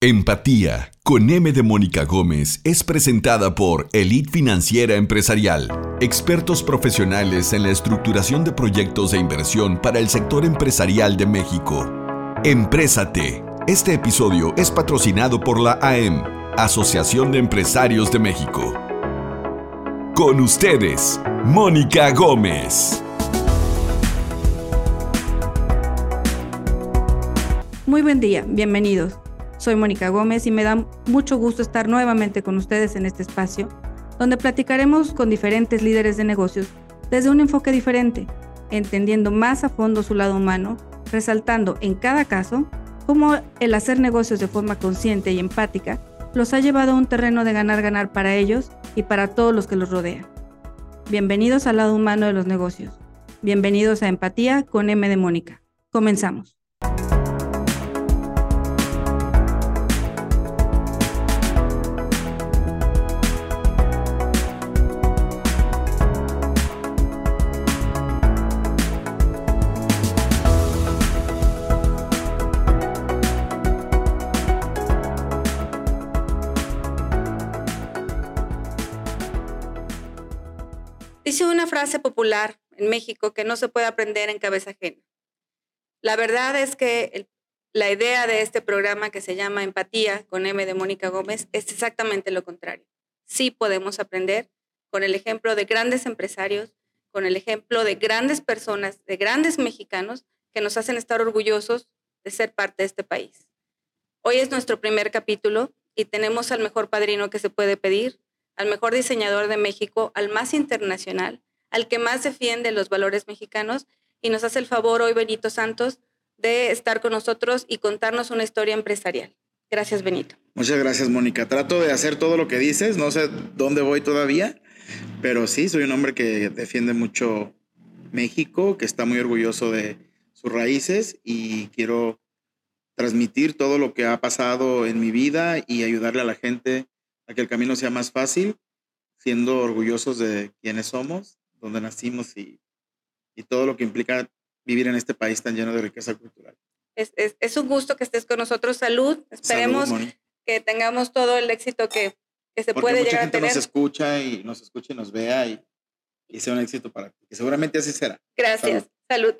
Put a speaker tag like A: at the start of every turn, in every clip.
A: Empatía con M de Mónica Gómez es presentada por Elite Financiera Empresarial, expertos profesionales en la estructuración de proyectos de inversión para el sector empresarial de México. Emprésate. Este episodio es patrocinado por la AM, Asociación de Empresarios de México. Con ustedes, Mónica Gómez.
B: Muy buen día, bienvenidos. Soy Mónica Gómez y me da mucho gusto estar nuevamente con ustedes en este espacio, donde platicaremos con diferentes líderes de negocios desde un enfoque diferente, entendiendo más a fondo su lado humano, resaltando en cada caso cómo el hacer negocios de forma consciente y empática los ha llevado a un terreno de ganar-ganar para ellos y para todos los que los rodean. Bienvenidos al lado humano de los negocios. Bienvenidos a Empatía con M de Mónica. Comenzamos. Dice una frase popular en México que no se puede aprender en cabeza ajena. La verdad es que la idea de este programa que se llama Empatía con M de Mónica Gómez es exactamente lo contrario. Sí podemos aprender con el ejemplo de grandes empresarios, con el ejemplo de grandes personas, de grandes mexicanos que nos hacen estar orgullosos de ser parte de este país. Hoy es nuestro primer capítulo y tenemos al mejor padrino que se puede pedir, al mejor diseñador de México, al más internacional, al que más defiende los valores mexicanos y nos hace el favor hoy Benito Santos de estar con nosotros y contarnos una historia empresarial. Gracias, Benito.
C: Muchas gracias, Mónica. Trato de hacer todo lo que dices, no sé dónde voy todavía, pero sí, soy un hombre que defiende mucho México, que está muy orgulloso de sus raíces y quiero transmitir todo lo que ha pasado en mi vida y ayudarle a la gente a que el camino sea más fácil, siendo orgullosos de quienes somos, donde nacimos y, y todo lo que implica vivir en este país tan lleno de riqueza cultural.
B: Es, es, es un gusto que estés con nosotros. Salud. Esperemos que tengamos todo el éxito que, que se puede llegar a tener.
C: Nos escucha y nos escucha y nos vea y, y sea un éxito para ti. Que seguramente así será.
B: Gracias. Salud.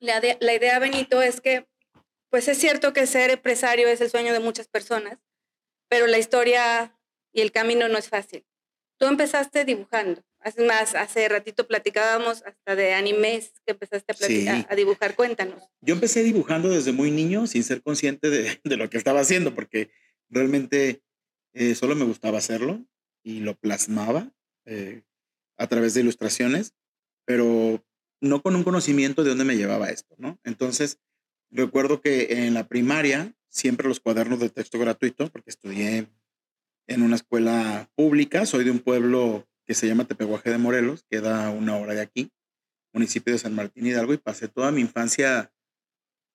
B: La, de, la idea, Benito, es que, pues es cierto que ser empresario es el sueño de muchas personas, pero la historia y el camino no es fácil. Tú empezaste dibujando. Es más, hace ratito platicábamos hasta de animes que empezaste a, platicar, a dibujar. Cuéntanos.
C: Yo empecé dibujando desde muy niño sin ser consciente de, de lo que estaba haciendo, porque realmente eh, solo me gustaba hacerlo y lo plasmaba eh, a través de ilustraciones, pero no con un conocimiento de dónde me llevaba esto, ¿no? Entonces, recuerdo que en la primaria siempre los cuadernos de texto gratuito, porque estudié en una escuela pública, soy de un pueblo que se llama Tepehuaje de Morelos, queda una hora de aquí, municipio de San Martín Hidalgo, y pasé toda mi infancia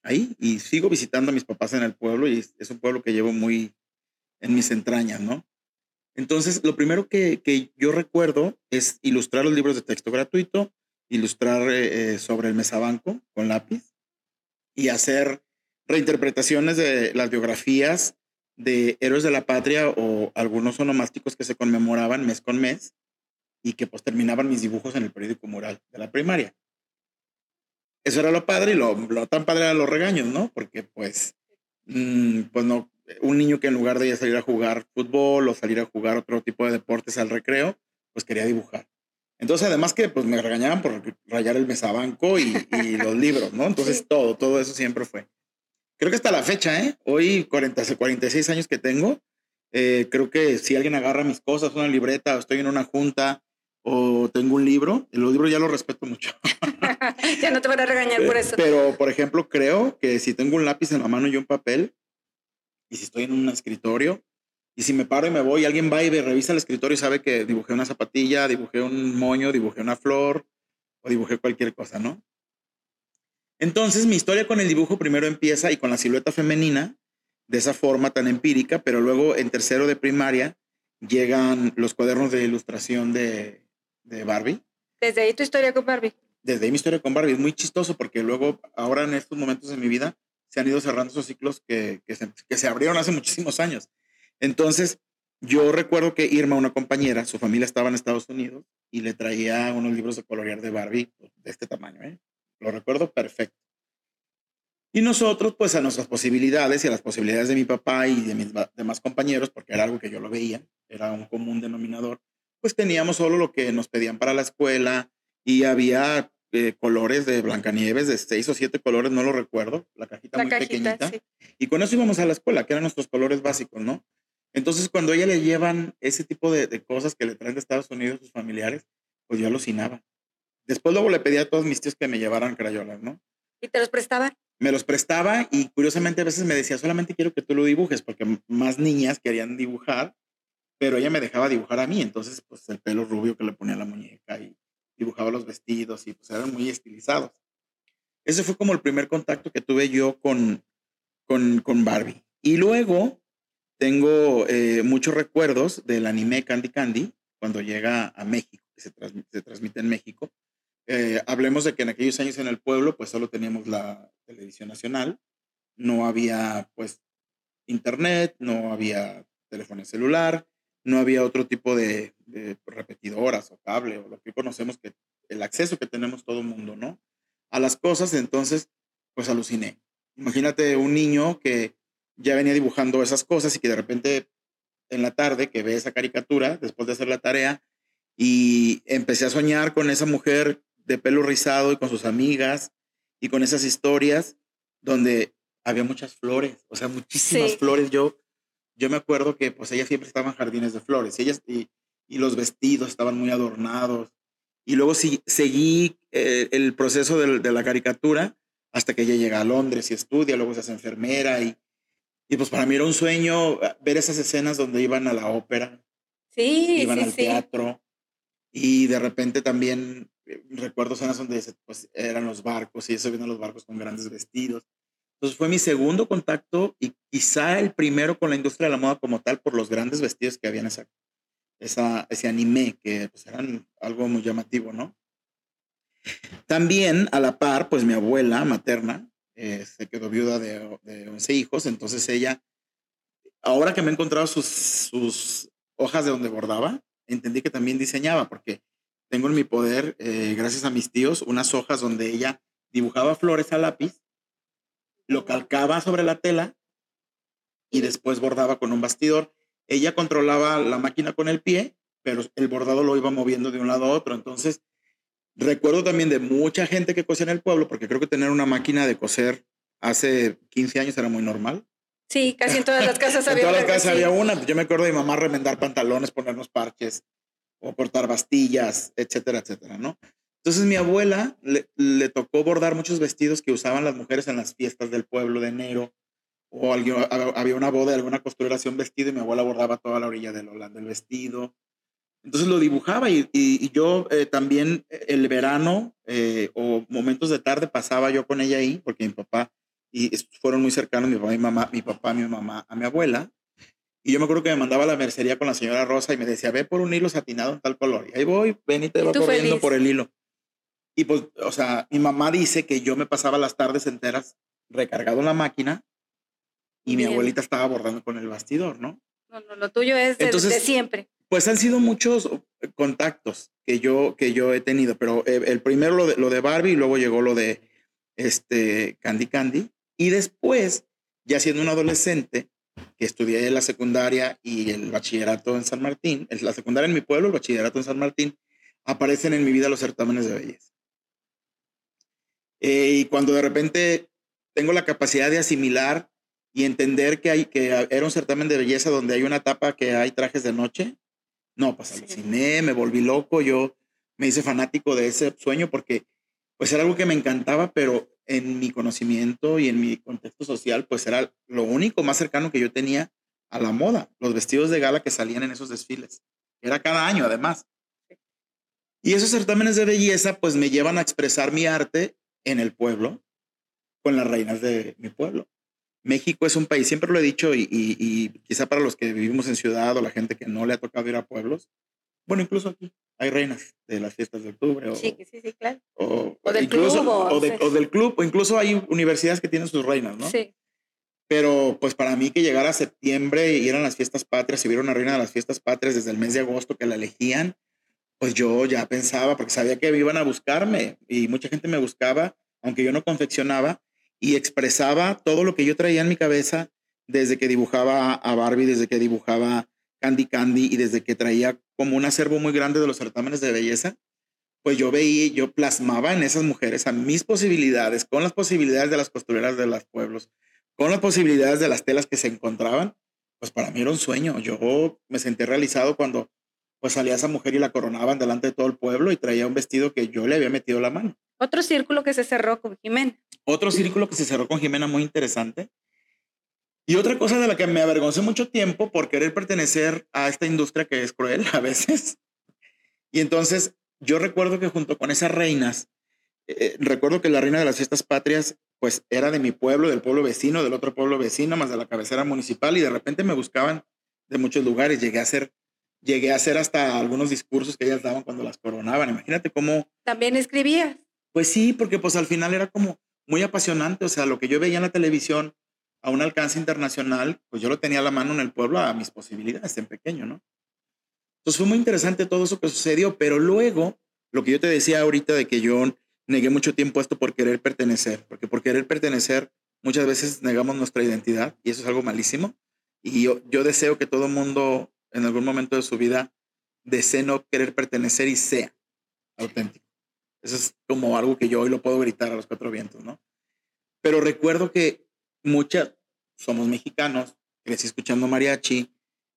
C: ahí y sigo visitando a mis papás en el pueblo y es un pueblo que llevo muy en mis entrañas, ¿no? Entonces, lo primero que, que yo recuerdo es ilustrar los libros de texto gratuito, ilustrar eh, sobre el mesabanco con lápiz y hacer reinterpretaciones de las biografías de héroes de la patria o algunos onomásticos que se conmemoraban mes con mes y que pues terminaban mis dibujos en el periódico mural de la primaria. Eso era lo padre y lo, tan padre eran los regaños, ¿no? Porque pues, mmm, pues no, un niño que en lugar de salir a jugar fútbol o salir a jugar otro tipo de deportes al recreo, pues quería dibujar. Entonces, además que pues me regañaban por rayar el mesabanco y, y los libros, ¿no? Entonces, todo, todo eso siempre fue creo que hasta la fecha, ¿eh? Hoy, 40, 46 años que tengo, eh, creo que si alguien agarra mis cosas, una libreta, o estoy en una junta, o tengo un libro, los libros ya los respeto mucho.
B: ya no te van a regañar por eso.
C: Pero, por ejemplo, creo que si tengo un lápiz en la mano y un papel, y si estoy en un escritorio, y si me paro y me voy, alguien va y me revisa el escritorio y sabe que dibujé una zapatilla, dibujé un moño, dibujé una flor, o dibujé cualquier cosa, ¿no? Entonces mi historia con el dibujo primero empieza y con la silueta femenina, de esa forma tan empírica, pero luego en tercero de primaria llegan los cuadernos de ilustración de, de Barbie.
B: Desde ahí tu historia con Barbie.
C: Desde ahí mi historia con Barbie. Es muy chistoso porque luego, ahora en estos momentos de mi vida, se han ido cerrando esos ciclos que, que, se, que se abrieron hace muchísimos años. Entonces, yo recuerdo que Irma, una compañera, su familia estaba en Estados Unidos y le traía unos libros de colorear de Barbie pues, de este tamaño. ¿eh? Lo recuerdo perfecto. Y nosotros, pues a nuestras posibilidades y a las posibilidades de mi papá y de mis demás compañeros, porque era algo que yo lo veía, era un común denominador, pues teníamos solo lo que nos pedían para la escuela y había eh, colores de Blancanieves, de seis o siete colores, no lo recuerdo, la cajita muy pequeñita. Y con eso íbamos a la escuela, que eran nuestros colores básicos, ¿no? Entonces, cuando a ella le llevan ese tipo de, de cosas que le traen de Estados Unidos sus familiares, pues yo alucinaba. Después luego le pedía a todos mis tíos que me llevaran crayolas, ¿no?
B: ¿Y te los prestaban?
C: Me los prestaba y curiosamente a veces me decía, solamente quiero que tú lo dibujes, porque más niñas querían dibujar, pero ella me dejaba dibujar a mí, entonces pues el pelo rubio que le ponía a la muñeca y dibujaba los vestidos y pues eran muy estilizados. Ese fue como el primer contacto que tuve yo con, con, con Barbie. Y luego tengo eh, muchos recuerdos del anime Candy Candy cuando llega a México, que se, se transmite en México. Eh, hablemos de que en aquellos años en el pueblo, pues solo teníamos la televisión nacional, no había pues internet, no había teléfono celular, no había otro tipo de, repetidoras o cable o lo que conocemos que el acceso que tenemos todo el mundo, ¿no? A las cosas, entonces, pues aluciné. Imagínate un niño que ya venía dibujando esas cosas y que de repente en la tarde que ve esa caricatura después de hacer la tarea y empecé a soñar con esa mujer de pelo rizado y con sus amigas y con esas historias donde había muchas flores, o sea, muchísimas flores. Yo yo me acuerdo que pues ella siempre estaba en jardines de flores y, ellas, y, y los vestidos estaban muy adornados. Y luego sí, seguí eh, el proceso de, de, la caricatura hasta que ella llega a Londres y estudia, luego se hace enfermera y, y pues para mí era un sueño ah, ver esas escenas donde iban a la ópera,
B: sí,
C: iban
B: sí,
C: al
B: sí.
C: teatro y de repente también eh, recuerdo escenas donde pues, eran los barcos y se ven los barcos con grandes vestidos. Entonces fue mi segundo contacto y quizá el primero con la industria de la moda como tal por los grandes vestidos que había en esa, esa, ese anime, que pues eran algo muy llamativo, ¿no? También a la par, pues mi abuela materna eh, se quedó viuda de, de 11 hijos, entonces ella, ahora que me he encontrado sus, sus hojas de donde bordaba, entendí que también diseñaba, porque tengo en mi poder, eh, gracias a mis tíos, unas hojas donde ella dibujaba flores a lápiz lo calcaba sobre la tela y después bordaba con un bastidor. Ella controlaba la máquina con el pie, pero el bordado lo iba moviendo de un lado a otro. Entonces, recuerdo también de mucha gente que cosía en el pueblo, porque creo que tener una máquina de coser hace 15 años era muy normal.
B: Sí, casi en todas las casas había
C: una. en todas las casas había una. Yo me acuerdo de mi mamá remendar pantalones, ponernos parches o cortar bastillas, etcétera, etcétera, ¿no? Entonces mi abuela le, le, tocó bordar muchos vestidos que usaban las mujeres en las fiestas del pueblo de enero. O alguien, había una boda de alguna costurera hacía un vestido y mi abuela bordaba toda la orilla del, del vestido. Entonces lo dibujaba y, y, y yo eh, también el verano eh, o momentos de tarde pasaba yo con ella ahí porque mi papá y fueron muy cercanos mi papá, mi mamá, mi papá, mi mamá a mi abuela. Y yo me acuerdo que me mandaba a la mercería con la señora Rosa y me decía, ve por un hilo satinado en tal color. Y ahí voy, ven y te va corriendo feliz? por el hilo. Y pues, o sea, mi mamá dice que yo me pasaba las tardes enteras recargado en la máquina y Bien. mi abuelita estaba bordando con el bastidor, ¿no?
B: No, no, lo tuyo es de siempre.
C: Pues han sido muchos contactos que yo, que yo he tenido, pero eh, el primero lo de, lo de Barbie luego llegó lo de este Candy Candy. Y después, ya siendo un adolescente, que estudié la secundaria y el bachillerato en San Martín, la secundaria en mi pueblo, el bachillerato en San Martín, aparecen en mi vida los certámenes de belleza. Eh, y cuando de repente tengo la capacidad de asimilar y entender que, hay, que era un certamen de belleza donde hay una etapa que hay trajes de noche, no, pues aluciné, me volví loco, yo me hice fanático de ese sueño porque pues era algo que me encantaba, pero en mi conocimiento y en mi contexto social, pues era lo único más cercano que yo tenía a la moda, los vestidos de gala que salían en esos desfiles. Era cada año, además. Y esos certámenes de belleza, pues me llevan a expresar mi arte en el pueblo con las reinas de mi pueblo. México es un país, siempre lo he dicho, y, y, y, quizá para los que vivimos en ciudad o la gente que no le ha tocado ir a pueblos, Bueno, incluso aquí hay reinas de las fiestas de octubre. O,
B: sí, sí, sí, claro.
C: O,
B: del
C: incluso,
B: club.
C: O, del club, o incluso hay universidades que tienen sus reinas, ¿no?
B: Sí.
C: Pero pues para mí que llegara septiembre y eran las fiestas patrias, y hubiera una reina de las fiestas patrias desde el mes de agosto que la elegían, pues yo ya pensaba, porque sabía que iban a buscarme y mucha gente me buscaba, aunque yo no confeccionaba, y expresaba todo lo que yo traía en mi cabeza desde que dibujaba a Barbie, desde que dibujaba Candy Candy y desde que traía como un acervo muy grande de los certámenes de belleza, pues yo veía, yo plasmaba en esas mujeres a mis posibilidades, con las posibilidades de las costureras de los pueblos, con las posibilidades de las telas que se encontraban, pues para mí era un sueño. Yo me sentí realizado cuando pues salía esa mujer y la coronaban delante de todo el pueblo y traía un vestido que yo le había metido la mano.
B: Otro círculo que se cerró con Jimena.
C: Otro círculo que se cerró con Jimena muy interesante y otra cosa de la que me avergoncé mucho tiempo por querer pertenecer a esta industria que es cruel a veces. Y entonces yo recuerdo que junto con esas reinas, eh, recuerdo que la reina de las fiestas patrias, pues era de mi pueblo, del pueblo vecino, del otro pueblo vecino, más de la cabecera municipal, y de repente me buscaban de muchos lugares. Llegué a hacer, llegué a hacer hasta algunos discursos que ellas daban cuando las coronaban. Imagínate cómo.
B: También escribías.
C: Pues sí, porque pues al final era como muy apasionante. O sea, lo que yo veía en la televisión a un alcance internacional, pues yo lo tenía a la mano en el pueblo a mis posibilidades en pequeño, ¿no? Entonces fue muy interesante todo eso que sucedió, pero luego, lo que yo te decía ahorita de que yo negué mucho tiempo esto por querer pertenecer, porque por querer pertenecer muchas veces negamos nuestra identidad y eso es algo malísimo. Y yo, yo deseo que todo mundo en algún momento de su vida desee no querer pertenecer y sea auténtico. Eso es como algo que yo hoy lo puedo gritar a los cuatro vientos, ¿no? Pero recuerdo que muchas, somos mexicanos, crecí escuchando mariachi,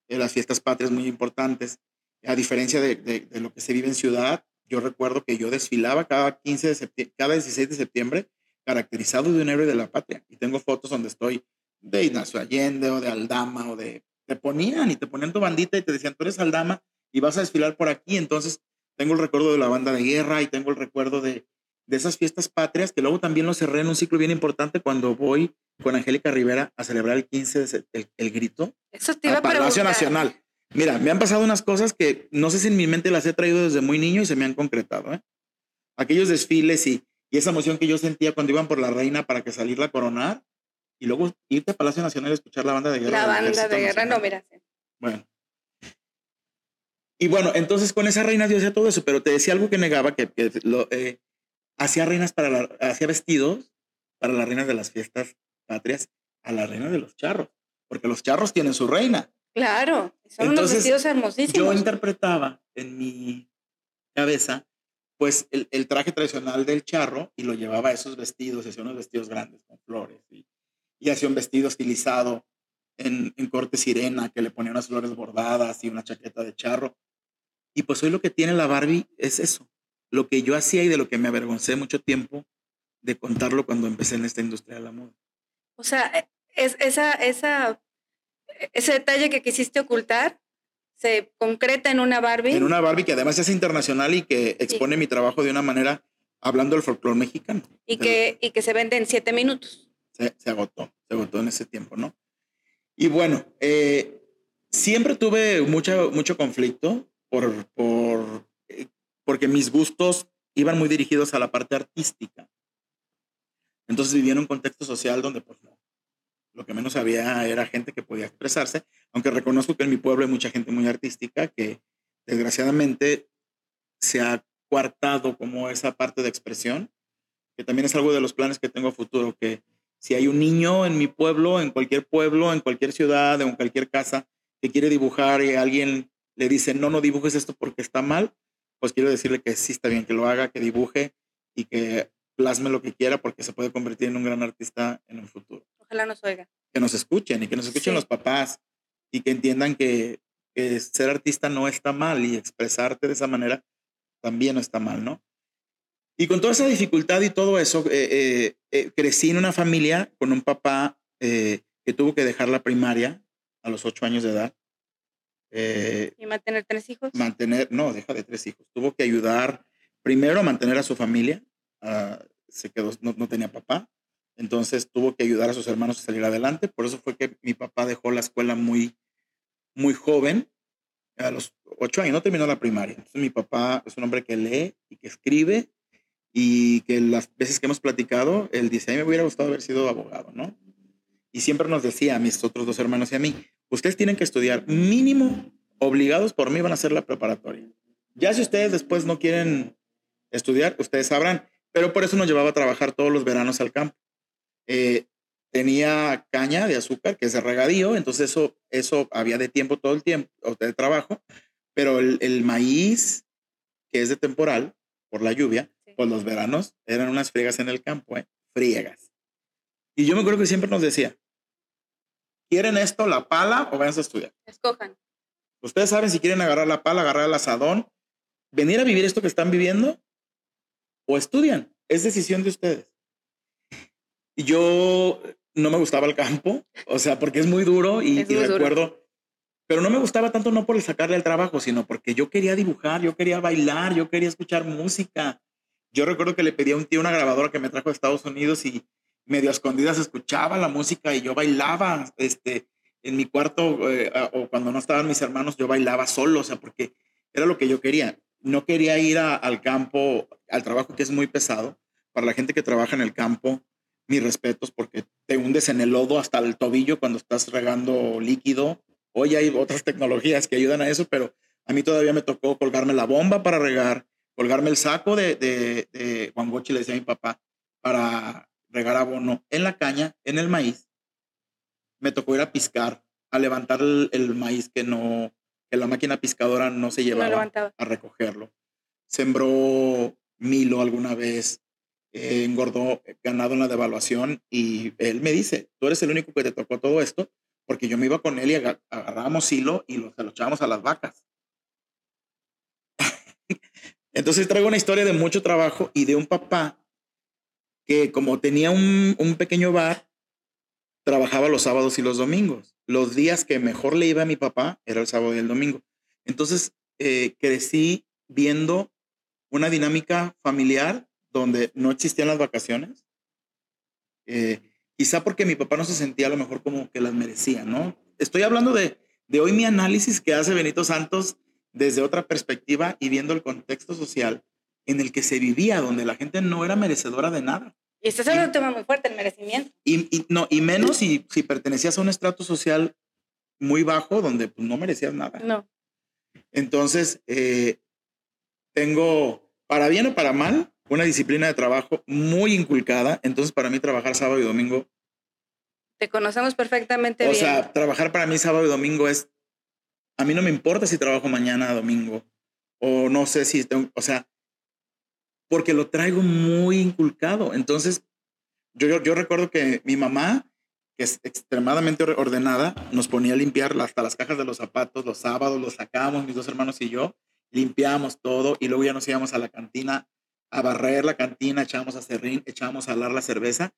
C: eh, las fiestas patrias muy importantes. A diferencia de, de, lo que se vive en ciudad, yo recuerdo que yo desfilaba cada 15 de septiembre, cada 16 de septiembre, caracterizado de un héroe de la patria. Y tengo fotos donde estoy de Ignacio Allende o de Aldama o de... Te ponían y te ponían tu bandita y te decían, tú eres Aldama y vas a desfilar por aquí. Entonces, tengo el recuerdo de la banda de guerra y tengo el recuerdo de, de esas fiestas patrias, que luego también lo cerré en un ciclo bien importante cuando voy con Angélica Rivera a celebrar el 15 de el, el grito
B: Eso te iba a
C: Palacio Nacional. Mira, me han pasado unas cosas que no sé si en mi mente las he traído desde muy niño y se me han concretado. ¿eh? Aquellos desfiles y, y esa emoción que yo sentía cuando iban por la reina para que salirla a coronar y luego irte a Palacio Nacional a escuchar la banda de guerra.
B: La banda de guerra, no, mira.
C: Bueno. Y bueno, entonces con esa reina yo hacía todo eso, pero te decía algo que negaba, que, que lo, eh, hacía reinas para la, hacía vestidos para las reinas de las fiestas patrias a la reina de los charros, porque los charros tienen su reina.
B: Claro, son unos vestidos hermosísimos.
C: Yo interpretaba en mi cabeza, pues, el, el, traje tradicional del charro y lo llevaba a esos vestidos, hacía unos vestidos grandes con flores y, y hacía un vestido estilizado en, en, corte sirena que le ponía unas flores bordadas y una chaqueta de charro. Y pues hoy lo que tiene la Barbie es eso, lo que yo hacía y de lo que me avergoncé mucho tiempo de contarlo cuando empecé en esta industria de la moda.
B: O sea, e, es, esa, esa, ese detalle que quisiste ocultar se concreta en una Barbie.
C: En una Barbie que además es internacional y que expone mi trabajo de una manera hablando del folclore mexicano.
B: Y que, y que se vende en siete minutos.
C: Se, se, agotó, se agotó en ese tiempo, ¿no? Y bueno, eh, siempre tuve mucho, mucho conflicto por, por, eh, porque mis gustos iban muy dirigidos a la parte artística. Entonces vivía en un contexto social donde pues lo que menos había era gente que podía expresarse, aunque reconozco que en mi pueblo hay mucha gente muy artística que desgraciadamente se ha coartado como esa parte de expresión, que también es algo de los planes que tengo futuro, que si hay un niño en mi pueblo, en cualquier pueblo, en cualquier ciudad, en cualquier casa, que quiere dibujar y alguien le dice, no, no dibujes esto porque está mal, pues quiero decirle que sí está bien que lo haga, que dibuje y que plasme lo que quiera porque se puede convertir en un gran artista en un futuro.
B: Ojalá nos oiga.
C: Que nos escuchen y que nos escuchen sí. los papás y que entiendan que, que, ser artista no está mal y expresarte de esa manera también no está mal, ¿no? Y con toda esa dificultad y todo eso, eh, eh, eh, crecí en una familia con un papá que tuvo que dejar la primaria a los ocho años de edad.
B: ¿Y mantener tres hijos?
C: Mantener, no, deja de tres hijos. Tuvo que ayudar primero a mantener a su familia, Uh, se quedó, no, no, tenía papá, entonces tuvo que ayudar a sus hermanos a salir adelante. Por eso fue que mi papá dejó la escuela muy, muy joven a los ocho años, no terminó la primaria. Entonces mi papá es un hombre que lee y que escribe y que las veces que hemos platicado, él dice, a mí me hubiera gustado haber sido abogado, ¿no? Y siempre nos decía a mis otros dos hermanos y a mí, ustedes tienen que estudiar mínimo, obligados por mí van a hacer la preparatoria. Ya si ustedes después no quieren estudiar, ustedes sabrán, pero por eso nos llevaba a trabajar todos los veranos al campo. Eh, tenía caña de azúcar, que es de regadío, entonces eso, eso había de tiempo todo el tiempo, o de trabajo, pero el, el maíz, que es de temporal, por la lluvia, pues los veranos eran unas friegas en el campo, ¿eh? Friegas. Y yo me acuerdo que siempre nos decía, ¿quieren esto, la pala o vayan a estudiar?
B: Escojan.
C: Ustedes saben si quieren agarrar la pala, agarrar el asadón, venir a vivir esto que están viviendo o estudian. Es decisión de ustedes. Y yo no me gustaba el campo, o sea, porque es muy duro y, recuerdo, pero no me gustaba tanto no por sacarle el trabajo, sino porque yo quería dibujar, yo quería bailar, yo quería escuchar música. Yo recuerdo que le pedí a un tío una grabadora que me trajo de Estados Unidos y medio a escondidas escuchaba la música y yo bailaba, este, en mi cuarto eh, o cuando no estaban mis hermanos, yo bailaba solo, o sea, porque era lo que yo quería. No quería ir al campo, al trabajo que es muy pesado. Para la gente que trabaja en el campo, mis respetos porque te hundes en el lodo hasta el tobillo cuando estás regando líquido. Hoy hay otras tecnologías que ayudan a eso, pero a mí todavía me tocó colgarme la bomba para regar, colgarme el saco de, de, de le decía a mi papá, para regar abono en la caña, en el maíz. Me tocó ir a piscar, a levantar el, maíz que no, que la máquina piscadora no se llevaba a recogerlo. Sembró Milo alguna vez, eh, engordó ganado en la devaluación y él me dice, tú eres el único que te tocó todo esto, porque yo me iba con él y agarrábamos hilo y lo, se lo echábamos a las vacas. Entonces traigo una historia de mucho trabajo y de un papá que como tenía un, un, pequeño bar, trabajaba los sábados y los domingos. Los días que mejor le iba a mi papá era el sábado y el domingo. Entonces eh, crecí viendo una dinámica familiar donde no existían las vacaciones. Eh, quizá porque mi papá no se sentía a lo mejor como que las merecía, ¿no? Estoy hablando de, de hoy mi análisis que hace Benito Santos desde otra perspectiva y viendo el contexto social en el que se vivía, donde la gente no era merecedora de nada.
B: Y este es un tema muy fuerte, el merecimiento.
C: Y, no, y menos si, si pertenecías a un estrato social muy bajo, donde pues, no merecías nada.
B: No.
C: Entonces, eh, tengo, para bien o para mal, una disciplina de trabajo muy inculcada. Entonces, para mí, trabajar sábado y domingo.
B: Te conocemos perfectamente
C: o
B: bien.
C: O sea, trabajar para mí sábado y domingo es. A mí no me importa si trabajo mañana domingo. O no sé si tengo. O sea, porque lo traigo muy inculcado. Entonces, yo, yo, recuerdo que mi mamá, que es extremadamente ordenada, nos ponía a limpiar hasta las cajas de los zapatos los sábados, los sacábamos mis dos hermanos y yo, limpiábamos todo y luego ya nos íbamos a la cantina a barrer la cantina, echábamos a serrín, echábamos a alar la cerveza.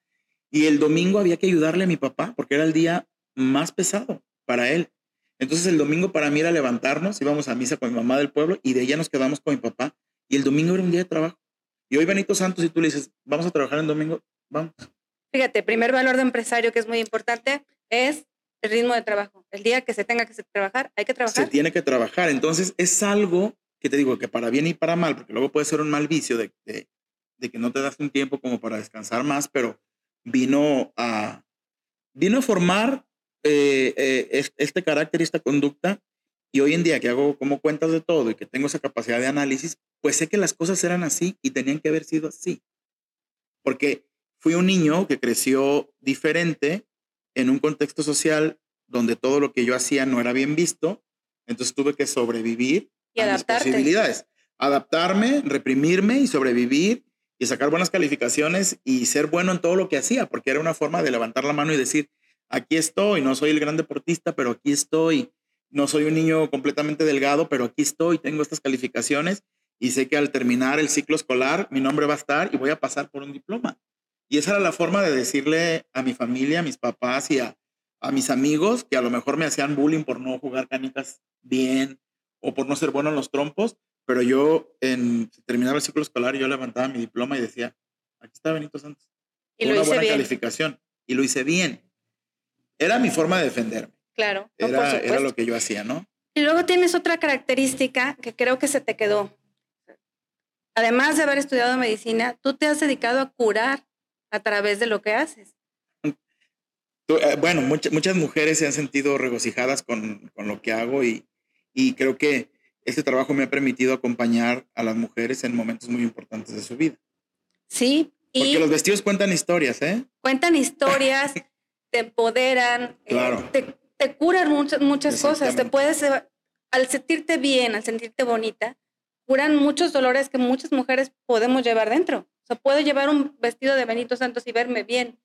C: Y el domingo había que ayudarle a mi papá porque era el día más pesado para él. Entonces el domingo para mí era levantarnos, íbamos a misa con mi mamá del pueblo y de ella nos quedamos con mi papá. Y el domingo era un día de trabajo. Y hoy Benito Santos, si tú le dices, vamos a trabajar el domingo, vamos.
B: Fíjate, primer valor de empresario que es muy importante es el ritmo de trabajo. El día que se tenga que trabajar, hay que trabajar.
C: Se tiene que trabajar. Entonces es algo que te digo que para bien y para mal, porque luego puede ser un mal vicio de, de, que no te das un tiempo como para descansar más, pero vino a, vino a formar eh, eh, este carácter y esta conducta. Y hoy en día que hago como cuentas de todo y que tengo esa capacidad de análisis, pues sé que las cosas eran así y tenían que haber sido así. Porque fui un niño que creció diferente en un contexto social donde todo lo que yo hacía no era bien visto, entonces tuve que sobrevivir
B: y adaptarte.
C: posibilidades. Adaptarme, reprimirme y sobrevivir y sacar buenas calificaciones y ser bueno en todo lo que hacía, porque era una forma de levantar la mano y decir, aquí estoy, no soy el gran deportista, pero aquí estoy, no soy un niño completamente delgado, pero aquí estoy, tengo estas calificaciones y sé que al terminar el ciclo escolar mi nombre va a estar y voy a pasar por un diploma. Y esa era la forma de decirle a mi familia, a mis papás y a, a mis amigos que a lo mejor me hacían bullying por no jugar canicas bien o por no ser bueno en los trompos, pero yo en terminaba el ciclo escolar yo levantaba mi diploma y decía, aquí está Benito Santos.
B: Y lo una buena
C: calificación y lo hice bien. Era mi forma de defenderme.
B: Claro.
C: era, era, lo que yo hacía, ¿no?
B: Y luego tienes otra característica que creo que se te quedó. Además de haber estudiado medicina, tú te has dedicado a curar a través de lo que haces.
C: Eh, bueno, muchas mujeres se han sentido regocijadas con, con lo que hago y, y, creo que este trabajo me ha permitido acompañar a las mujeres en momentos muy importantes de su vida.
B: Sí.
C: Porque los vestidos cuentan historias, ¿eh?
B: Cuentan historias, te empoderan, eh, te, te, curan muchas, muchas cosas, te puedes, al sentirte bien, al sentirte bonita, curan muchos dolores que muchas mujeres podemos llevar dentro. O sea, puedo llevar un vestido de Benito Santos y verme bien.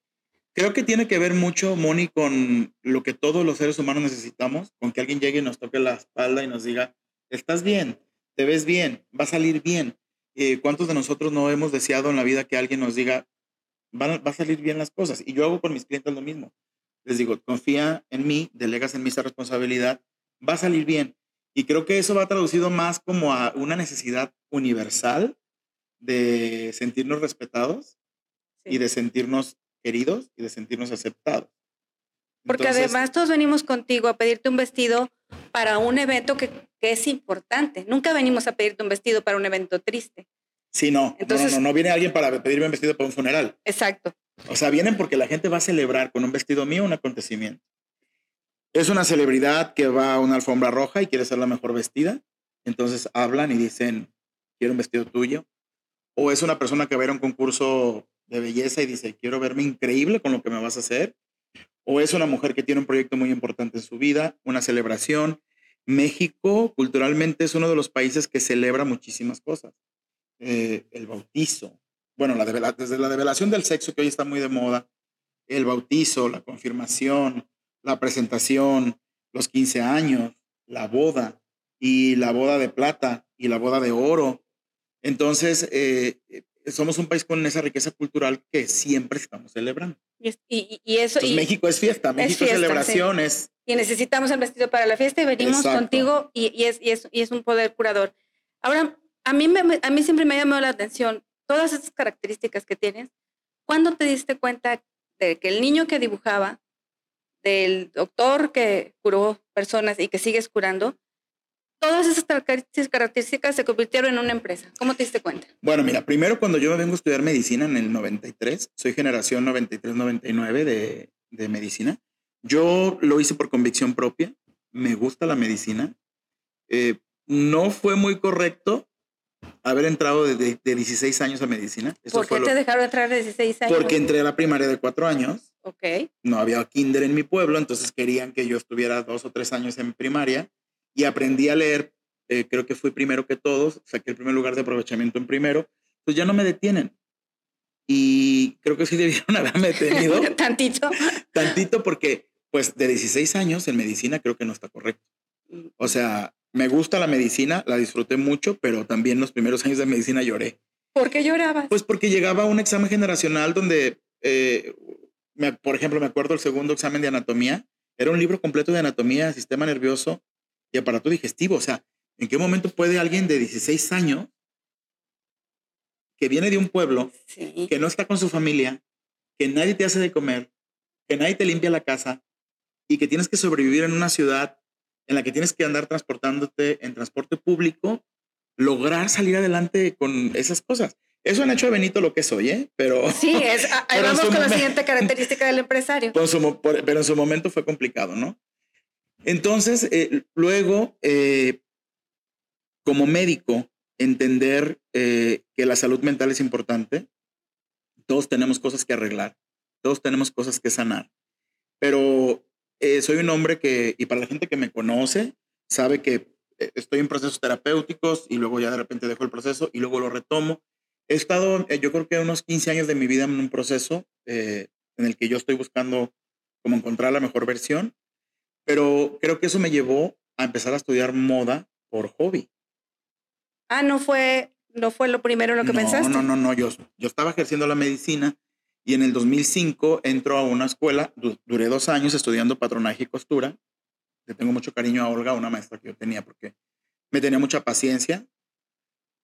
C: Creo que tiene que ver mucho, Moni, con lo que todos los seres humanos necesitamos, con que alguien llegue y nos toque la espalda y nos diga, estás bien, te ves bien, va a salir bien. Eh, ¿Cuántos de nosotros no hemos deseado en la vida que alguien nos diga, va a salir bien las cosas? Y yo hago con mis clientes lo mismo. Les digo, confía en mí, delegas en mí esa responsabilidad, va a salir bien. Y creo que eso va traducido más como a una necesidad universal de sentirnos respetados y de sentirnos queridos y de sentirnos aceptados.
B: Porque además todos venimos contigo a pedirte un vestido para un evento que, que, es importante. Nunca venimos a pedirte un vestido para un evento triste.
C: Sí, no. Entonces, no, no, no, viene alguien para pedirme un vestido para un funeral.
B: Exacto.
C: O sea, vienen porque la gente va a celebrar con un vestido mío un acontecimiento. Es una celebridad que va a una alfombra roja y quiere ser la mejor vestida. Entonces hablan y dicen, quiero un vestido tuyo. O es una persona que va a ir a un concurso de belleza y dice, quiero verme increíble con lo que me vas a hacer. O es una mujer que tiene un proyecto muy importante en su vida, una celebración. México culturalmente es uno de los países que celebra muchísimas cosas. Eh, el bautizo, bueno, la desde la develación del sexo que hoy está muy de moda, el bautizo, la confirmación, la presentación, los 15 años, la boda y la boda de plata y la boda de oro. Entonces, eh, somos un país con esa riqueza cultural que siempre estamos celebrando.
B: Y, eso.
C: y México es fiesta, México es, celebraciones.
B: Y necesitamos el vestido para la fiesta y venimos contigo y, es, es, y es un poder curador. Ahora, a mí, me, a mí siempre me ha llamado la atención todas esas características que tienes. ¿Cuándo te diste cuenta de que el niño que dibujaba, del doctor que curó personas y que sigues curando, todas esas características se convirtieron en una empresa. ¿Cómo te diste cuenta?
C: Bueno, mira, primero cuando yo vengo a estudiar medicina en el 93, soy generación 93-99 de, de medicina, yo lo hice por convicción propia, me gusta la medicina. Eh, no fue muy correcto haber entrado de, 16 años a medicina.
B: ¿Por qué te dejaron entrar de 16 años?
C: Porque entré a la primaria de 4 años.
B: Ok.
C: No había kinder en mi pueblo, entonces querían que yo estuviera dos o tres años en primaria y aprendí a leer, eh, creo que fui primero que todos, saqué el primer lugar de aprovechamiento en primero, pues ya no me detienen. Y creo que sí debieron haberme detenido.
B: Tantito.
C: Tantito porque, pues, de 16 años en medicina creo que no está correcto. O sea, me gusta la medicina, la disfruté mucho, pero también los primeros años de medicina lloré.
B: ¿Por qué llorabas?
C: Pues porque llegaba un examen generacional donde, eh, por ejemplo, me acuerdo el segundo examen de anatomía, era un libro completo de anatomía, sistema nervioso, y aparato digestivo. O sea, ¿en qué momento puede alguien de 16 años que viene de un pueblo, que no está con su familia, que nadie te hace de comer, que nadie te limpia la casa y que tienes que sobrevivir en una ciudad en la que tienes que andar transportándote en transporte público, lograr salir adelante con esas cosas? Eso han hecho de Benito lo que soy, ¿eh? Pero.
B: Sí, es, ahí vamos con la siguiente característica del empresario.
C: pero en su momento fue complicado, ¿no? Entonces, eh, luego, eh, como médico, entender eh, que la salud mental es importante. Todos tenemos cosas que arreglar, todos tenemos cosas que sanar. Pero soy un hombre que, y para la gente que me conoce, sabe que estoy en procesos terapéuticos y luego ya de repente dejo el proceso y luego lo retomo. He estado, yo creo que unos 15 años de mi vida en un proceso en el que yo estoy buscando cómo encontrar la mejor versión pero creo que eso me llevó a empezar a estudiar moda por hobby.
B: Ah, no fue, no fue lo primero en lo que pensaste.
C: No, no, no, yo, yo estaba ejerciendo la medicina y en el 2005 entro a una escuela, duré dos años estudiando patronaje y costura. Le tengo mucho cariño a Olga, una maestra que yo tenía, porque me tenía mucha paciencia.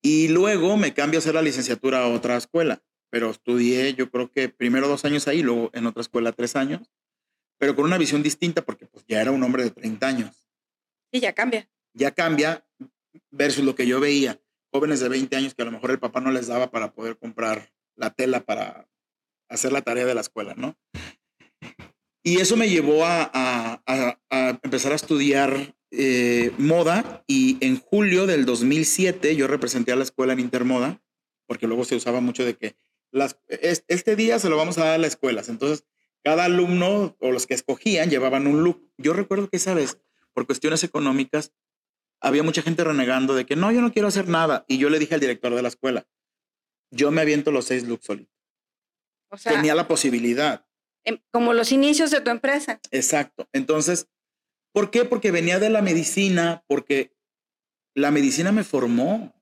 C: Y luego me cambio a hacer la licenciatura a otra escuela, pero estudié yo creo que primero dos años ahí, luego en otra escuela tres años pero con una visión distinta porque pues ya era un hombre de 30 años.
B: Y ya cambia.
C: ya cambia versus lo que yo veía. Jóvenes de 20 años que a lo mejor el papá no les daba para poder comprar la tela para hacer la tarea de la escuela, ¿no? Y eso me llevó a, empezar a estudiar eh, moda y en julio del 2007 yo representé a la escuela en Intermoda, porque luego se usaba mucho de que las, este día se lo vamos a dar a las escuelas. Entonces, cada alumno o los que escogían llevaban un look. Yo recuerdo que esa vez, por cuestiones económicas, había mucha gente renegando de que no, yo no quiero hacer nada. Y yo le dije al director de la escuela, yo me aviento los seis looks solito. O sea, Tenía la posibilidad.
B: Em, como los inicios de tu empresa.
C: Exacto. Entonces, ¿por qué? Porque venía de la medicina, porque la medicina me formó.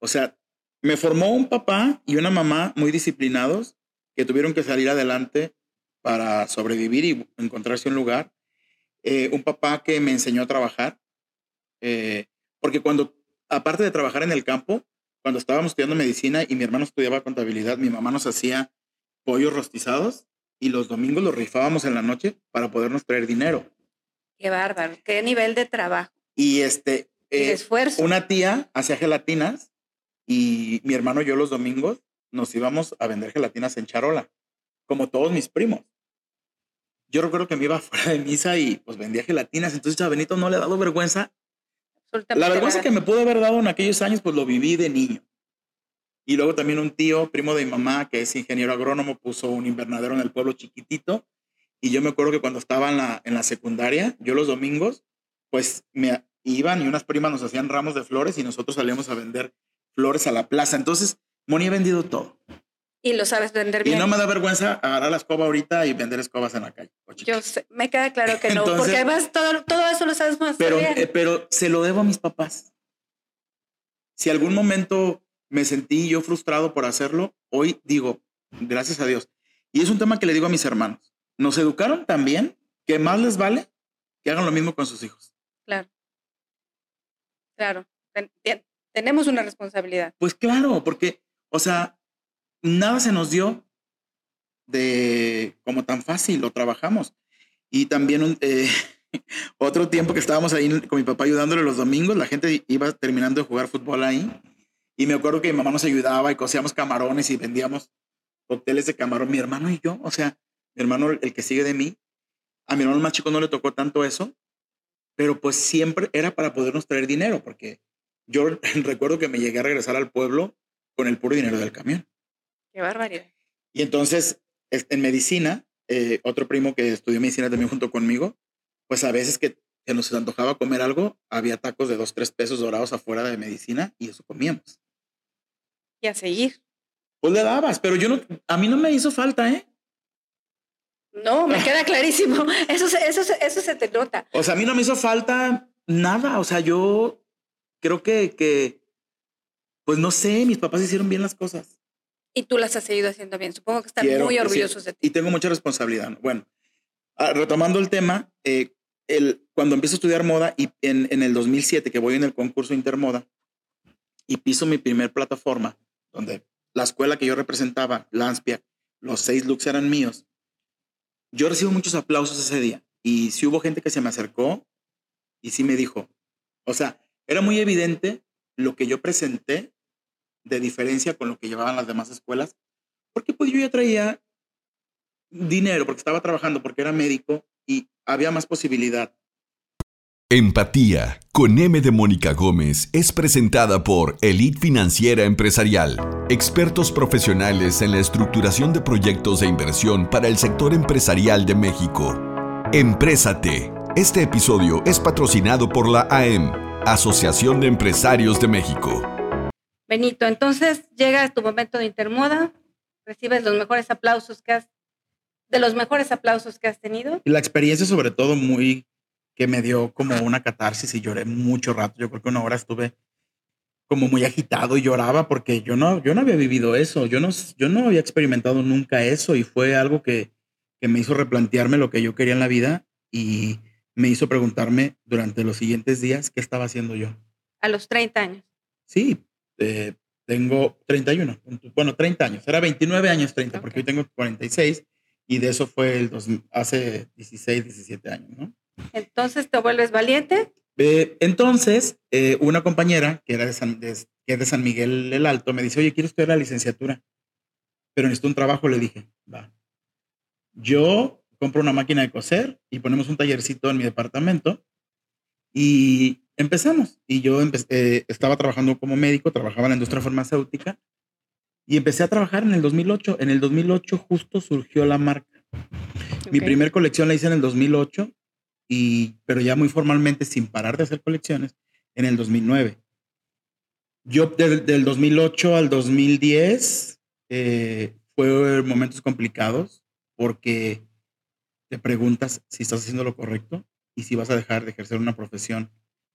C: O sea, me formó un papá y una mamá muy disciplinados que tuvieron que salir adelante para sobrevivir y encontrarse un lugar. Eh, un papá que me enseñó a trabajar, eh, porque cuando, aparte de trabajar en el campo, cuando estábamos estudiando medicina y mi hermano estudiaba contabilidad, mi mamá nos hacía pollos rostizados y los domingos los rifábamos en la noche para podernos traer dinero.
B: Qué bárbaro, qué nivel de trabajo.
C: Y este,
B: eh, esfuerzo.
C: Una tía hacía gelatinas y mi hermano y yo los domingos nos íbamos a vender gelatinas en charola, como todos mis primos. Yo recuerdo que me iba fuera de misa y pues vendía gelatinas, entonces a Benito no le ha dado vergüenza. La vergüenza que me pudo haber dado en aquellos años, pues lo viví de niño. Y luego también un tío, primo de mi mamá, que es ingeniero agrónomo, puso un invernadero en el pueblo chiquitito. Y yo me acuerdo que cuando estaba en la, en la secundaria, yo los domingos, pues me iban y unas primas nos hacían ramos de flores y nosotros salíamos a vender flores a la plaza. Entonces, Moni ha vendido todo.
B: Y lo sabes vender bien.
C: Y no me da vergüenza agarrar la escoba ahorita y vender escobas en la calle.
B: Yo sé, me queda claro que no, porque además todo, todo eso lo sabes más
C: pero, bien. Eh, pero se lo debo a mis papás. Si algún momento me sentí yo frustrado por hacerlo, hoy digo, gracias a Dios. Y es un tema que le digo a mis hermanos. Nos educaron tan bien que más les vale que hagan lo mismo con sus hijos.
B: Claro. Claro. tenemos una responsabilidad.
C: Pues claro, porque, o sea, nada se nos dio de como tan fácil, lo trabajamos. Y también eh, otro tiempo que estábamos ahí con mi papá ayudándole los domingos, la gente iba terminando de jugar fútbol ahí y me acuerdo que mi mamá nos ayudaba y cocíamos camarones y vendíamos cócteles de camarón, mi hermano y yo, o sea, mi hermano, el que sigue de mí, a mi hermano más chico no le tocó tanto eso, pero pues siempre era para podernos traer dinero, porque yo recuerdo que me llegué a regresar al pueblo con el puro dinero del camión.
B: Qué barbaridad.
C: Y entonces, en medicina, eh, otro primo que estudió medicina también junto conmigo, pues a veces que, que nos antojaba comer algo, había tacos de dos, tres pesos dorados afuera de medicina y eso comíamos
B: y a seguir.
C: Pues le dabas, pero yo no, a mí no me hizo falta, ¿eh?
B: No, me queda clarísimo. Eso, eso, eso se te nota.
C: O sea, a mí no me hizo falta nada. O sea, yo creo que, que, pues no sé, mis papás hicieron bien las cosas.
B: Y tú las has seguido haciendo bien. Supongo que están muy orgullosos de ti.
C: Y tengo mucha responsabilidad. Bueno, ah, retomando el tema, eh, el, cuando empiezo a estudiar moda y en, en el 2007, que voy en el concurso Intermoda, y piso mi primer plataforma, donde la escuela que yo representaba, Lanspia, los seis looks eran míos. Yo recibo muchos aplausos ese día y sí hubo gente que se me acercó y sí me dijo, o sea, era muy evidente lo que yo presenté de diferencia con lo que llevaban las demás escuelas, porque pues yo ya traía dinero, porque estaba trabajando, porque era médico y había más posibilidad.
A: Empatía con M de Mónica Gómez es presentada por Elite Financiera Empresarial, expertos profesionales en la estructuración de proyectos de inversión para el sector empresarial de México. Emprésate. Este episodio es patrocinado por la AEM, Asociación de Empresarios de México.
B: Benito, entonces llega tu momento de intermoda, recibes los mejores aplausos que has, de los mejores aplausos que has tenido.
C: Y la experiencia sobre todo muy que me dio como una catarsis y lloré mucho rato. Yo creo que una hora estuve como muy agitado y lloraba porque yo no, yo no había vivido eso, yo no, yo no había experimentado nunca eso y fue algo que, que me hizo replantearme lo que yo quería en la vida y me hizo preguntarme durante los siguientes días qué estaba haciendo yo.
B: A los 30 años.
C: Sí, eh, tengo 31, bueno, 30 años, era 29 años 30, porque hoy tengo 46 y de eso fue el dos, hace 16, 17 años, ¿no?
B: Entonces te vuelves valiente.
C: Eh, entonces, eh, una compañera que era de San, de, que es de San Miguel el Alto me dice, oye, quiero estudiar la licenciatura, pero necesito un trabajo. Le dije, va. Yo compro una máquina de coser y ponemos un tallercito en mi departamento y empezamos. Y yo eh, estaba trabajando como médico, trabajaba en la industria farmacéutica y empecé a trabajar en el 2008. En el 2008 justo surgió la marca. Mi primer colección la hice en el 2008, y, pero ya muy formalmente, sin parar de hacer colecciones, en el 2009. Yo del 2008 al 2010 eh, fue momentos complicados porque te preguntas si estás haciendo lo correcto y si vas a dejar de ejercer una profesión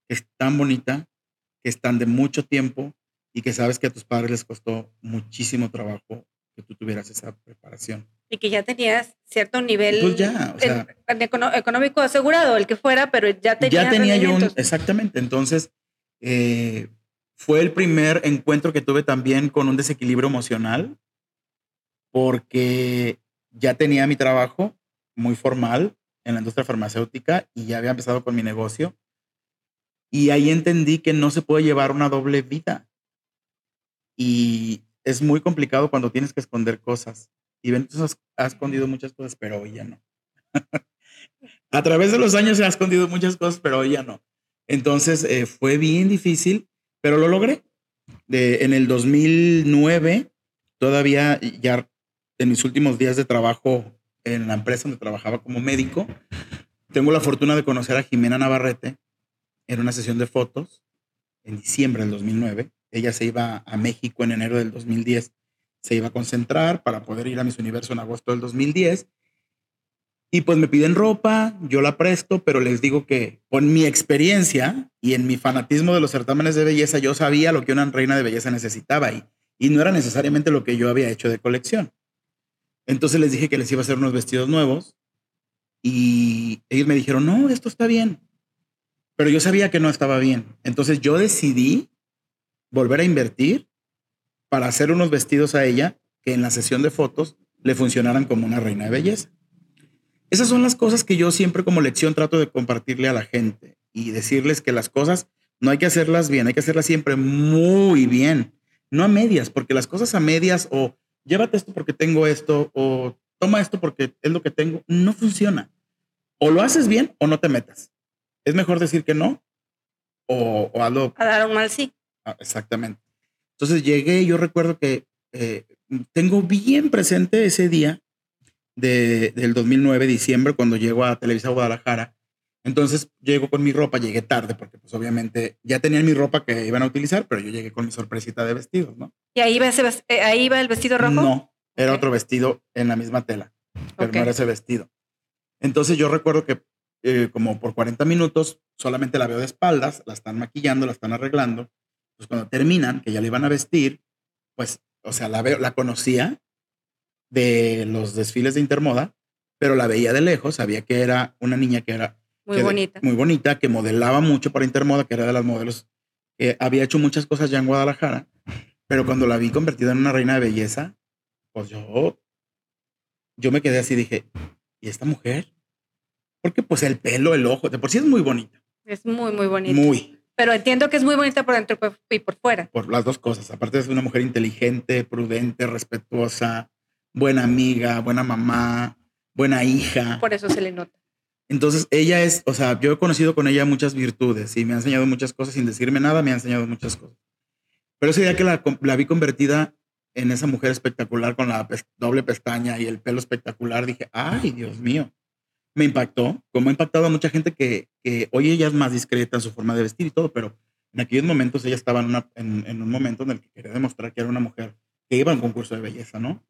C: que es tan bonita, que es tan de mucho tiempo y que sabes que a tus padres les costó muchísimo trabajo que tú tuvieras esa preparación.
B: Y que ya tenías cierto nivel
C: pues ya,
B: económico asegurado, el que fuera, pero ya tenías
C: Ya tenía yo un, exactamente. Entonces, eh, fue el primer encuentro que tuve también con un desequilibrio emocional, porque ya tenía mi trabajo muy formal en la industria farmacéutica y ya había empezado con mi negocio. Y ahí entendí que no se puede llevar una doble vida. Y es muy complicado cuando tienes que esconder cosas. Y Benito ha escondido muchas cosas, pero hoy ya no. a través de los años se ha escondido muchas cosas, pero hoy ya no. Entonces eh, fue bien difícil, pero lo logré. En el 2009, todavía ya en mis últimos días de trabajo en la empresa donde trabajaba como médico, tengo la fortuna de conocer a Jimena Navarrete en una sesión de fotos en diciembre del 2009. Ella se iba a México en enero del 2010, se iba a concentrar para poder ir a Miss Universo en agosto del 2010. Y pues me piden ropa, yo la presto, pero les digo que con mi experiencia y en mi fanatismo de los certámenes de belleza, yo sabía lo que una reina de belleza necesitaba y, y no era necesariamente lo que yo había hecho de colección. Entonces les dije que les iba a hacer unos vestidos nuevos y ellos me dijeron, no, esto está bien. Pero yo sabía que no estaba bien. Entonces yo decidí volver a invertir para hacer unos vestidos a ella que en la sesión de fotos le funcionaran como una reina de belleza. Esas son las cosas que yo siempre como lección trato de compartirle a la gente y decirles que las cosas no hay que hacerlas bien, hay que hacerlas siempre muy bien, no a medias, porque las cosas a medias o llévate esto porque tengo esto o toma esto porque es lo que tengo, no funciona. O lo haces bien o no te metas. Es mejor decir que no o, o hazlo.
B: A dar un mal sí.
C: Ah, exactamente. Entonces llegué, yo recuerdo que eh, tengo bien presente ese día de, del 2009, diciembre, cuando llego a Televisa Guadalajara. Entonces llego con mi ropa, llegué tarde porque pues obviamente ya tenían mi ropa que iban a utilizar, pero yo llegué con mi sorpresita de vestidos, ¿no?
B: ¿Y ahí va, ese, eh, ahí va el vestido rojo?
C: No, era otro vestido en la misma tela, pero no era ese vestido. Entonces yo recuerdo que eh, como por 40 minutos solamente la veo de espaldas, la están maquillando, la están arreglando pues cuando terminan, que ya le iban a vestir, pues, o sea, la, veo, la conocía de los desfiles de Intermoda, pero la veía de lejos, sabía que era una niña que era
B: muy bonita.
C: muy bonita, que modelaba mucho para Intermoda, que era de las modelos que había hecho muchas cosas ya en Guadalajara, pero cuando la vi convertida en una reina de belleza, pues yo, yo me quedé así, dije, ¿y esta mujer? Porque pues el pelo, el ojo, de por sí es muy bonita.
B: Es muy, muy bonita.
C: Muy.
B: Pero entiendo que es muy bonita por dentro y por fuera.
C: Por las dos cosas. Aparte es una mujer inteligente, prudente, respetuosa, buena amiga, buena mamá, buena hija.
B: Por eso se le nota.
C: Entonces ella es, o sea, yo he conocido con ella muchas virtudes y me ha enseñado muchas cosas sin decirme nada, me ha enseñado muchas cosas. Pero ese día que la, vi convertida en esa mujer espectacular con la doble pestaña y el pelo espectacular, dije, ay, Dios mío me impactó, como ha impactado a mucha gente que, que, hoy ella es más discreta en su forma de vestir y todo, pero en aquellos momentos ella estaba en, en, un momento en el que quería demostrar que era una mujer que iba a un concurso de belleza, ¿no?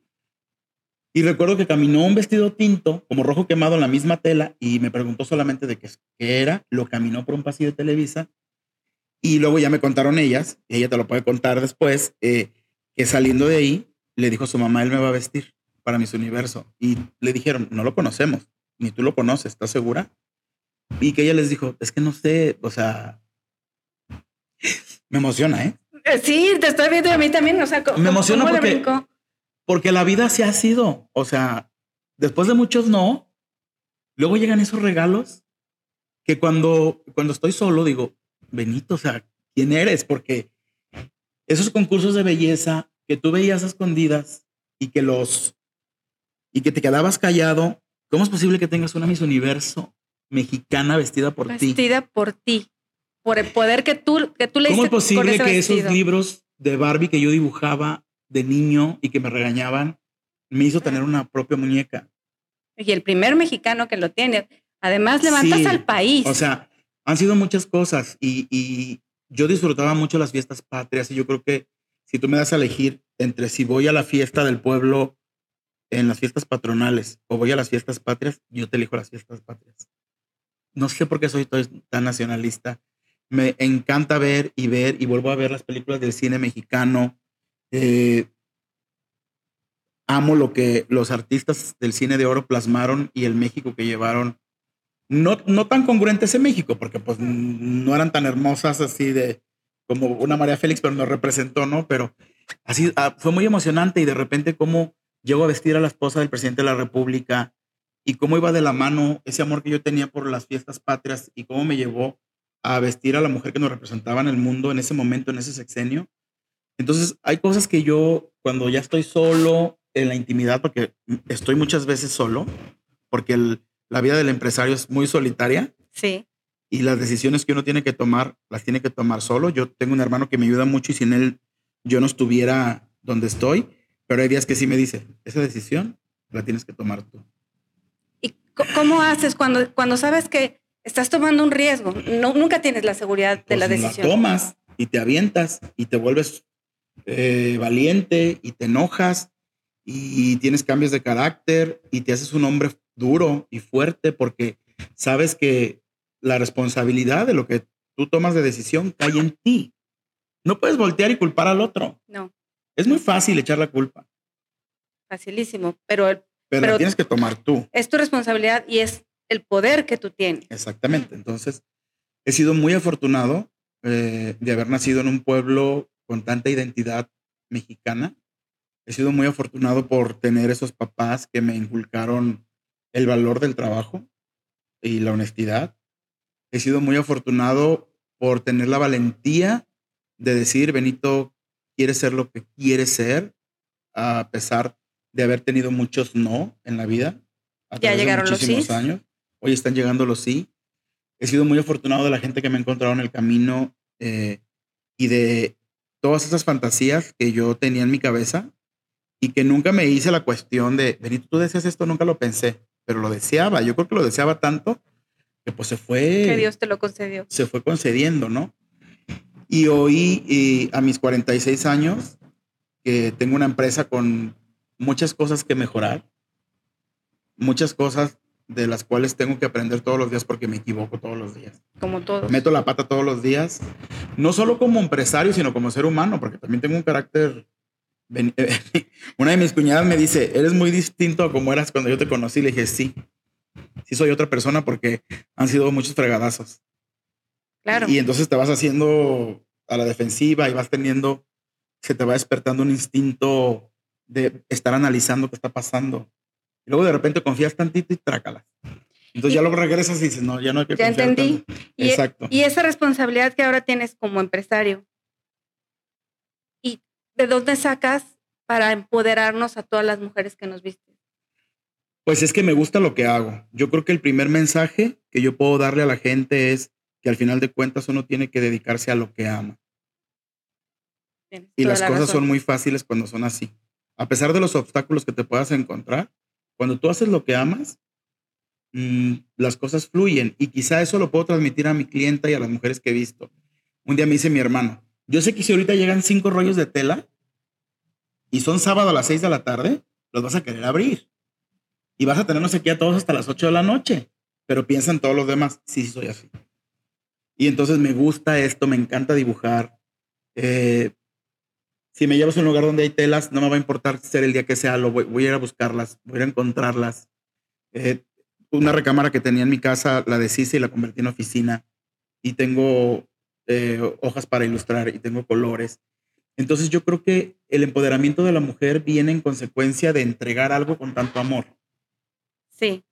C: Y recuerdo que caminó un vestido tinto, como rojo quemado en la misma tela, y me preguntó solamente de qué, era, lo caminó por un pasillo de Televisa, y luego ya me contaron ellas, y ella te lo puede contar después, eh, que saliendo de ahí, le dijo a su mamá, él me va a vestir para mis universo. Y le dijeron, no lo conocemos ni tú lo conoces, ¿estás segura? Y que ella les dijo, es que no sé, o sea, me emociona, ¿eh?
B: eh sí, te estoy viendo a mí también, o sea,
C: me emociona porque, porque la vida se ha sido, o sea, después de muchos no, luego llegan esos regalos que cuando, cuando estoy solo digo, Benito, o sea, ¿quién eres? Porque esos concursos de belleza que tú veías a escondidas y que los y que te quedabas callado, ¿cómo es posible que tengas una Miss Universo mexicana vestida por
B: ti? Vestida por ti, por el poder que tú que tú le
C: ¿Cómo es posible que esos libros de Barbie que yo dibujaba de niño y que me regañaban me hizo tener una propia muñeca?
B: Y el primer mexicano que lo tiene. Además, levantas al país.
C: O sea, han sido muchas cosas y, y yo disfrutaba mucho las fiestas patrias y yo creo que si tú me das a elegir entre si voy a la fiesta del pueblo en las fiestas patronales o voy a las fiestas patrias, yo te elijo las fiestas patrias. No sé por qué soy tan nacionalista. Me encanta ver y ver y vuelvo a ver las películas del cine mexicano. Eh, amo lo que los artistas del cine de oro plasmaron y el México que llevaron. No, no tan congruentes en México, porque pues no eran tan hermosas así de como una María Félix, pero nos representó, ¿no? Pero así ah, fue muy emocionante y de repente cómo llegó a vestir a la esposa del presidente de la República y cómo iba de la mano ese amor que yo tenía por las fiestas patrias y cómo me llevó a vestir a la mujer que nos representaba en el mundo en ese momento, en ese sexenio. Entonces, hay cosas que yo, cuando ya estoy solo en la intimidad, porque estoy muchas veces solo, porque la vida del empresario es muy solitaria.
B: Sí.
C: Y las decisiones que uno tiene que tomar, las tiene que tomar solo. Yo tengo un hermano que me ayuda mucho y sin él yo no estuviera donde estoy, pero hay días que sí me dice, esa decisión la tienes que tomar tú.
B: ¿Y cómo haces cuando, cuando sabes que estás tomando un riesgo? No, nunca tienes la seguridad de pues la decisión.
C: La tomas y te avientas y te vuelves eh, valiente y te enojas y tienes cambios de carácter y te haces un hombre duro y fuerte porque sabes que la responsabilidad de lo que tú tomas de decisión cae en ti. No puedes voltear y culpar al otro.
B: No.
C: Es muy fácil echar la culpa.
B: Facilísimo, pero...
C: pero, la tienes que tomar tú.
B: Es tu responsabilidad y es el poder que tú tienes.
C: Exactamente. Entonces, he sido muy afortunado eh, de haber nacido en un pueblo con tanta identidad mexicana he sido muy afortunado por tener esos papás que me inculcaron el valor del trabajo y la honestidad. He sido muy afortunado por tener la valentía de decir, Benito quiere ser lo que quiere ser, a pesar de haber tenido muchos no en la vida.
B: ya llegaron los sí.
C: años. Hoy están llegando los sí. He sido muy afortunado de la gente que me ha encontrado en el camino eh, y de todas esas fantasías que yo tenía en mi cabeza y que nunca me hice la cuestión de, Benito, tú deseas esto, nunca lo pensé, pero lo deseaba. Yo creo que lo deseaba tanto que pues se fue.
B: Que Dios te lo concedió.
C: Se fue concediendo, ¿no? Y hoy, a mis 46 años, que tengo una empresa con muchas cosas que mejorar, muchas cosas de las cuales tengo que aprender todos los días porque me equivoco todos los días.
B: Como todos.
C: Meto la pata todos los días, no solo como empresario, sino como ser humano, porque también tengo un carácter una de mis cuñadas me dice, eres muy distinto a como eras cuando yo te conocí. Le dije, sí, sí soy otra persona porque han sido muchos fregadazos.
B: Claro.
C: Y, entonces te vas haciendo a la defensiva y vas teniendo, se te va despertando un instinto de estar analizando qué está pasando. Y luego de repente confías tantito y trácalas. Entonces ya luego regresas y dices, no, ya no hay que
B: ya entendí.
C: Y, Exacto.
B: Y esa responsabilidad que ahora tienes como empresario, ¿de dónde sacas para empoderarnos a todas las mujeres que nos visten?
C: Pues es que me gusta lo que hago. Yo creo que el primer mensaje que yo puedo darle a la gente es que al final de cuentas uno tiene que dedicarse a lo que ama. y las cosas son muy fáciles cuando son así. A pesar de los obstáculos que te puedas encontrar, cuando tú haces lo que amas, mm, las cosas fluyen. Y quizá eso lo puedo transmitir a mi clienta y a las mujeres que he visto. Un día me dice mi hermano, yo sé que si ahorita llegan cinco rollos de tela y son sábado a las seis de la tarde, los vas a querer abrir. Y vas a tenernos aquí a todos hasta las ocho de la noche. Pero piensan todos los demás, sí, soy así. Y entonces me gusta esto, me encanta dibujar. Eh, si me llevas a un lugar donde hay telas, no me va a importar ser el día que sea, lo voy, a ir a buscarlas, voy a ir a encontrarlas. Eh, una recámara que tenía en mi casa la deshice y la convertí en oficina. Y tengo eh, hojas para ilustrar y tengo colores. Entonces yo creo que el empoderamiento de la mujer viene en consecuencia de entregar algo con tanto amor.
B: Sí.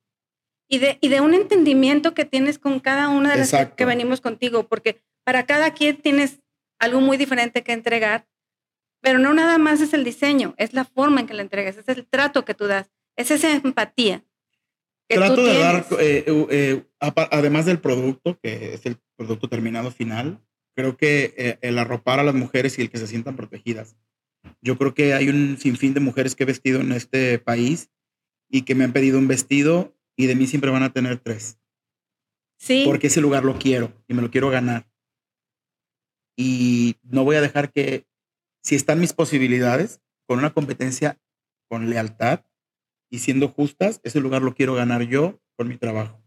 B: y de, y de un entendimiento que tienes con cada una de las que venimos contigo, porque para cada quien tienes algo muy diferente que entregar, pero no nada más es el diseño, es la forma en que la entregas, es el trato que tú das, es esa empatía. Que
C: Trato
B: tú
C: de
B: tienes.
C: dar, eh, eh, además del producto, que es el producto terminado final, creo que eh, el arropar a las mujeres y el que se sientan protegidas. Yo creo que hay un sinfín de mujeres que he vestido en este país y que me han pedido un vestido y de mí siempre van a tener tres.
B: Sí,
C: Porque ese lugar lo quiero y me lo quiero ganar. Y no voy a dejar que, si están mis posibilidades, con una competencia con lealtad y siendo justas, ese lugar lo quiero ganar yo con mi trabajo.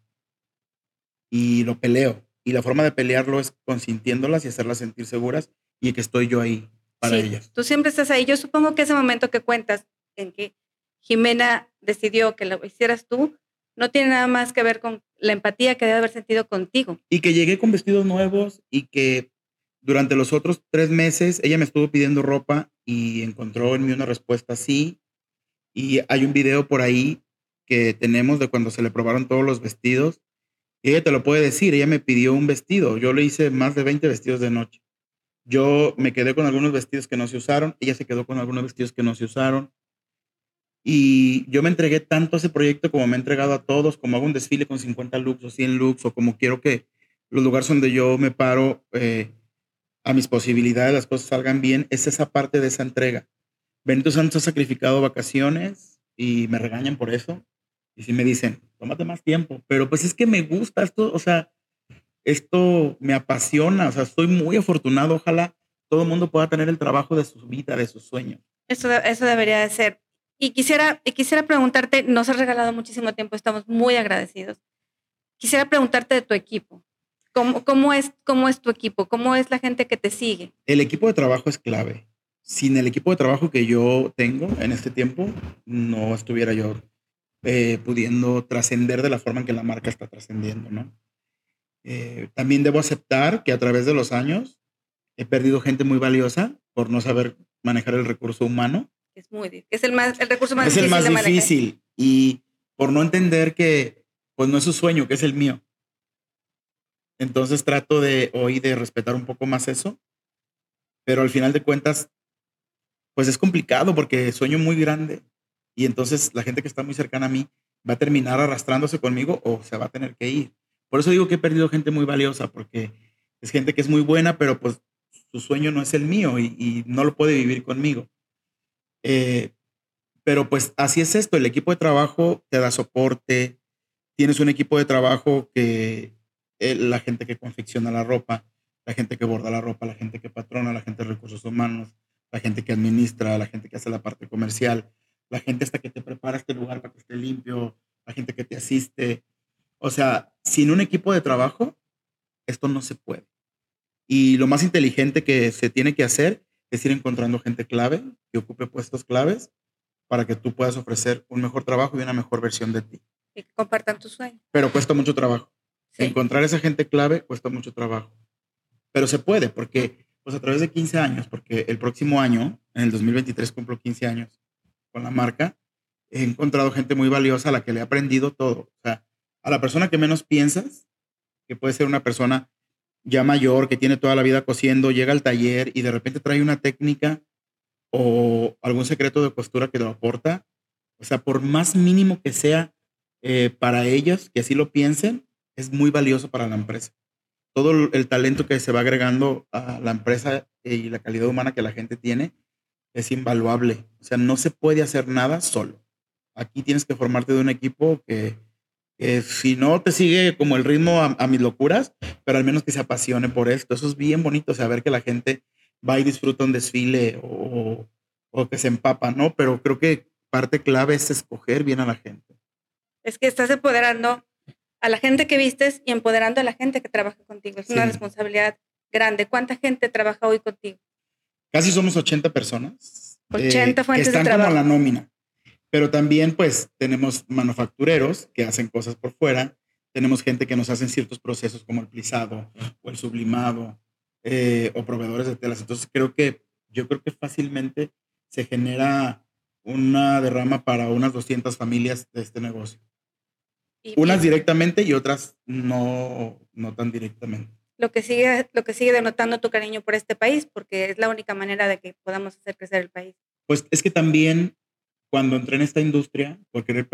C: Y lo peleo. Y la forma de pelearlo es consintiéndolas y hacerlas sentir seguras y que estoy yo ahí para
B: sí,
C: ellas.
B: Tú siempre estás ahí. Yo supongo que ese momento que cuentas en que Jimena decidió que lo hicieras tú, no tiene nada más que ver con la empatía que debe haber sentido contigo.
C: Y que llegué con vestidos nuevos y que durante los otros tres meses ella me estuvo pidiendo ropa y encontró en mí una respuesta sí. Y hay un video por ahí que tenemos de cuando se le probaron todos los vestidos. Y ella te lo puede decir, ella me pidió un vestido. Yo le hice más de 20 vestidos de noche. Yo me quedé con algunos vestidos que no se usaron, ella se quedó con algunos vestidos que no se usaron. Y yo me entregué tanto a ese proyecto como me he entregado a todos, como hago un desfile con 50 looks o 100 looks, o como quiero que los lugares donde yo me paro eh, a mis posibilidades, las cosas salgan bien, es esa parte de esa entrega. Benito Santos ha sacrificado vacaciones y me regañan por eso. Y sí me dicen, tómate más tiempo. Pero pues es que me gusta esto, o sea, esto me apasiona, o sea, estoy muy afortunado. Ojalá todo el mundo pueda tener el trabajo de su vida, de sus sueños.
B: Eso, eso debería de ser. Y quisiera, y quisiera preguntarte, nos has regalado muchísimo tiempo, estamos muy agradecidos. Quisiera preguntarte de tu equipo. ¿Cómo, cómo, es, ¿Cómo es tu equipo? ¿Cómo es la gente que te sigue?
C: El equipo de trabajo es clave. Sin el equipo de trabajo que yo tengo en este tiempo, no estuviera yo eh, pudiendo trascender de la forma en que la marca está trascendiendo, ¿no? Eh, también debo aceptar que a través de los años he perdido gente muy valiosa por no saber manejar el recurso humano.
B: Es muy difícil. Es el, más, el recurso más
C: es
B: difícil
C: el más
B: de
C: difícil y por no entender que pues no es su sueño, que es el mío. Entonces trato de hoy de respetar un poco más eso, pero al final de cuentas pues es complicado porque sueño muy grande y entonces la gente que está muy cercana a mí va a terminar arrastrándose conmigo o se va a tener que ir. Por eso digo que he perdido gente muy valiosa porque es gente que es muy buena, pero pues su sueño no es el mío y, no lo puede vivir conmigo. Eh, pero pues así es esto, el equipo de trabajo te da soporte, tienes un equipo de trabajo que eh, la gente que confecciona la ropa, la gente que borda la ropa, la gente que patrona, la gente de recursos humanos, la gente que administra, la gente que hace la parte comercial, la gente hasta que te prepara este lugar para que esté limpio, la gente que te asiste. O sea, sin un equipo de trabajo, esto no se puede. Y lo más inteligente que se tiene que hacer es ir encontrando gente clave que ocupe puestos claves para que tú puedas ofrecer un mejor trabajo y una mejor versión de ti.
B: Y que compartan tus sueños.
C: Pero cuesta mucho trabajo. Encontrar esa gente clave cuesta mucho trabajo. Pero se puede porque pues a través de 15 años, porque el próximo año, en el 2023 cumplo 15 años con la marca, he encontrado gente muy valiosa a la que le he aprendido todo. O sea, a la persona que menos piensas, que puede ser una persona ya mayor, que tiene toda la vida cosiendo, llega al taller y de repente trae una técnica o algún secreto de costura que lo aporta. O sea, por más mínimo que sea eh, para ellos, que así lo piensen, es muy valioso para la empresa. Todo el, talento que se va agregando a la empresa y la calidad humana que la gente tiene es invaluable. O sea, no se puede hacer nada solo. Aquí tienes que formarte de un equipo que, si no te sigue como el ritmo a, mis locuras, pero al menos que se apasione por esto. Eso es bien bonito, saber que la gente va y disfruta un desfile o, o que se empapa, ¿no? Pero creo que parte clave es escoger bien a la gente.
B: Es que estás empoderando a la gente que vistes y empoderando a la gente que trabaja contigo. Es una
C: Sí.
B: responsabilidad grande. ¿Cuánta gente trabaja hoy contigo?
C: Casi somos 80 personas.
B: 80
C: eh,
B: fuentes
C: que
B: de
C: están como
B: trabajo.
C: a la nómina. Pero también, pues, tenemos manufactureros que hacen cosas por fuera. Tenemos gente que nos hacen ciertos procesos como el plisado o el sublimado eh, o proveedores de telas. Entonces, creo que yo creo que fácilmente se genera una derrama para unas 200 familias de este negocio. Unas directamente y otras no, no tan directamente.
B: Lo que, sigue, lo que sigue denotando tu cariño por este país, porque es la única manera de que podamos hacer crecer el país.
C: Pues es que también cuando entré en esta industria, por querer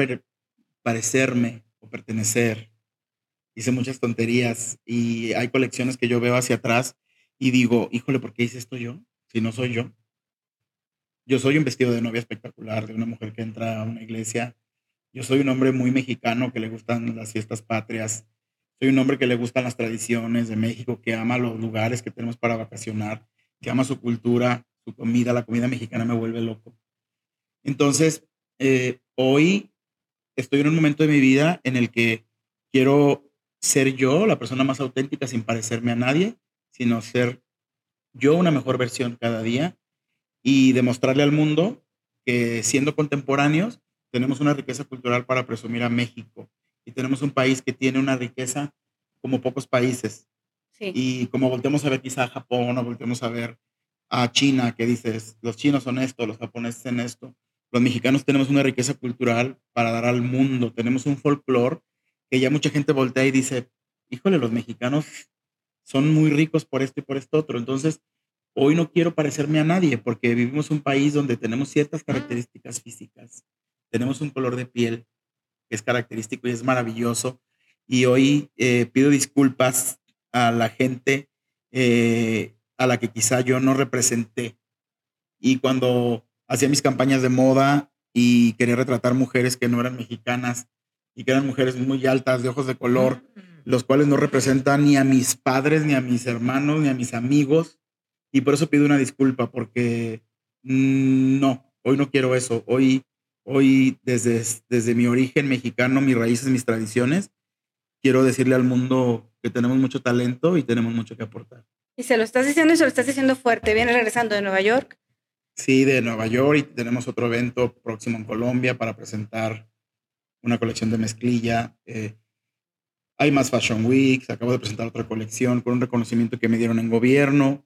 C: parecerme o pertenecer, hice muchas tonterías y hay colecciones que yo veo hacia atrás y digo, híjole, ¿por qué hice esto yo? Si no soy yo. Yo soy un vestido de novia espectacular, de una mujer que entra a una iglesia. Yo soy un hombre muy mexicano que le gustan las fiestas patrias. Soy un hombre que le gustan las tradiciones de México, que ama los lugares que tenemos para vacacionar, que ama su cultura, su comida. La comida mexicana me vuelve loco. Entonces, eh, hoy estoy en un momento de mi vida en el que quiero ser yo, la persona más auténtica, sin parecerme a nadie, sino ser yo una mejor versión cada día y demostrarle al mundo que siendo contemporáneos tenemos una riqueza cultural para presumir a México y tenemos un país que tiene una riqueza como pocos países. Y como volteamos a ver quizá a Japón o volteamos a ver a China, que dices, los chinos son esto, los japoneses son esto. Los mexicanos tenemos una riqueza cultural para dar al mundo, tenemos un folclore que ya mucha gente voltea y dice, híjole, los mexicanos son muy ricos por esto y por esto otro. Entonces, Hoy no quiero parecerme a nadie porque vivimos un país donde tenemos ciertas ah. características físicas. Tenemos un color de piel que es característico y es maravilloso. Y hoy eh, pido disculpas a la gente eh, a la que quizá yo no representé. Y cuando hacía mis campañas de moda y quería retratar mujeres que no eran mexicanas y que eran mujeres muy altas, de ojos de color, mm. los cuales no representan ni a mis padres, ni a mis hermanos, ni a mis amigos, y por eso pido una disculpa, porque mm, no, hoy no quiero eso. Hoy, hoy desde, desde mi origen mexicano, mis raíces, mis tradiciones, quiero decirle al mundo que tenemos mucho talento y tenemos mucho que aportar.
B: Y se lo estás diciendo y se lo estás diciendo fuerte. Vienes regresando de Nueva York.
C: Sí, de Nueva York y tenemos otro evento próximo en Colombia para presentar una colección de mezclilla. Eh, hay más Fashion Weeks, acabo de presentar otra colección con un reconocimiento que me dieron en gobierno.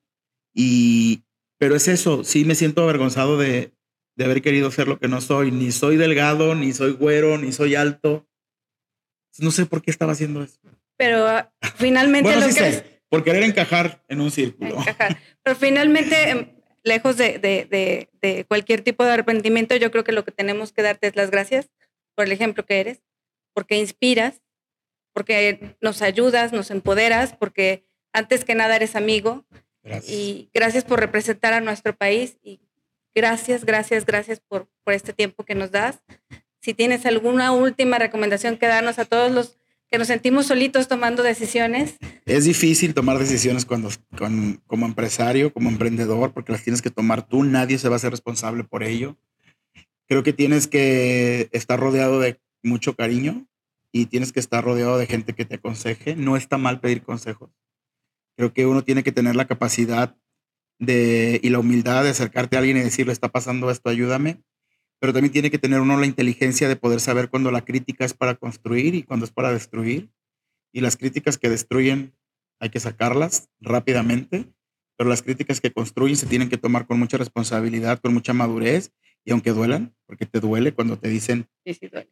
C: Y, pero es eso, sí me siento avergonzado de, de haber querido ser lo que no soy. Ni soy delgado, ni soy güero, ni soy alto. No sé por qué estaba haciendo eso.
B: Pero ah, finalmente
C: lo que sé, por querer encajar en un círculo.
B: Pero finalmente, em, lejos de, de, de, cualquier tipo de arrepentimiento, yo creo que lo que tenemos que darte es las gracias por el ejemplo que eres, porque inspiras, porque nos ayudas, nos empoderas, porque antes que nada eres amigo y gracias por representar a nuestro país y gracias, gracias, gracias por, por este tiempo que nos das. Si tienes alguna última recomendación que darnos a todos los que nos sentimos solitos tomando decisiones.
C: Es difícil tomar decisiones cuando, como empresario, como emprendedor, porque las tienes que tomar tú, nadie se va a ser responsable por ello. Creo que tienes que estar rodeado de mucho cariño y tienes que estar rodeado de gente que te aconseje. No está mal pedir consejos. Creo que uno tiene que tener la capacidad de, y la humildad de acercarte a alguien y decirle, está pasando esto, ayúdame. Pero también tiene que tener uno la inteligencia de poder saber cuando la crítica es para construir y cuando es para destruir. Y las críticas que destruyen hay que sacarlas rápidamente, pero las críticas que construyen se tienen que tomar con mucha responsabilidad, con mucha madurez y aunque duelan, porque te duele cuando te dicen...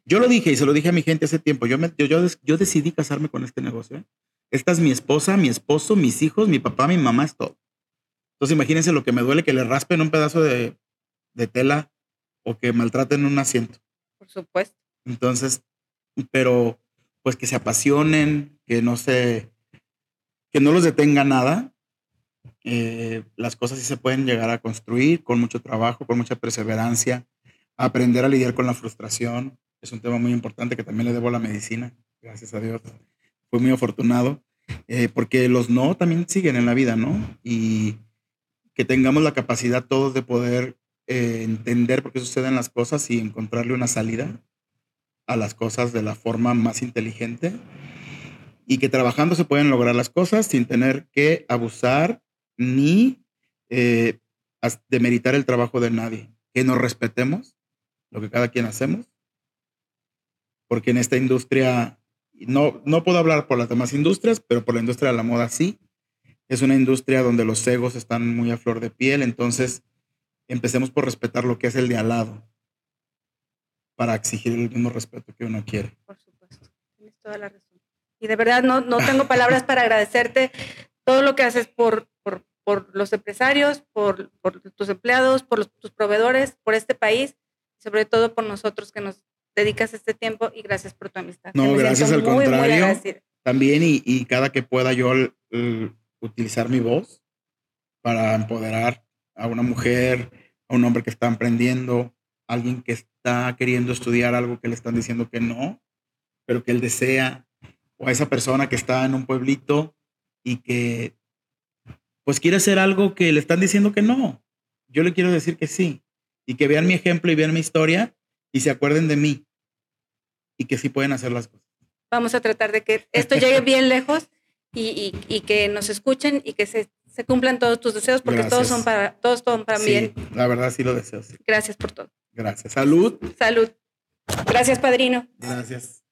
C: Yo lo dije y se lo dije a mi gente hace tiempo, yo, me, yo, yo, yo decidí casarme con este negocio. ¿eh? Esta es mi esposa, mi esposo, mis hijos, mi papá, mi mamá, es todo. Entonces imagínense lo que me duele que le raspen un pedazo de, tela o que maltraten un asiento.
B: Por supuesto.
C: Entonces, pero pues que se apasionen, que no se, que no los detenga nada. Eh, las cosas sí se pueden llegar a construir con mucho trabajo, con mucha perseverancia, aprender a lidiar con la frustración. Es un tema muy importante que también le debo a la medicina, gracias a Dios fue muy afortunado, eh, porque los no también siguen en la vida, ¿no? Y que tengamos la capacidad todos de poder eh, entender por qué suceden las cosas y encontrarle una salida a las cosas de la forma más inteligente y que trabajando se pueden lograr las cosas sin tener que abusar ni eh, demeritar el trabajo de nadie. Que nos respetemos lo que cada quien hacemos, porque en esta industria no, no puedo hablar por las demás industrias, pero por la industria de la moda sí. Es una industria donde los egos están muy a flor de piel, entonces empecemos por respetar lo que es el de al lado para exigir el mismo respeto que uno quiere.
B: Por supuesto. toda la razón. Y de verdad no, no tengo palabras para agradecerte todo lo que haces por, por, por los empresarios, por, por, tus empleados, por tus proveedores, por este país, y sobre todo por nosotros que nos dedicas este tiempo y gracias por tu amistad.
C: No, gracias al contrario. también y, y, cada que pueda yo utilizar mi voz para empoderar a una mujer, a un hombre que está emprendiendo, alguien que está queriendo estudiar algo que le están diciendo que no, pero que él desea, o a esa persona que está en un pueblito y que pues quiere hacer algo que le están diciendo que no. Yo le quiero decir que sí. Y que vean mi ejemplo y vean mi historia y se acuerden de mí. Y que sí pueden hacer las cosas.
B: Vamos a tratar de que esto llegue bien lejos y, y, que nos escuchen y que se, se, cumplan todos tus deseos porque todos son para todos son para
C: sí,
B: bien.
C: La verdad sí lo deseo.
B: Gracias por todo.
C: Gracias. Salud.
B: Salud. Gracias, padrino.
C: Gracias.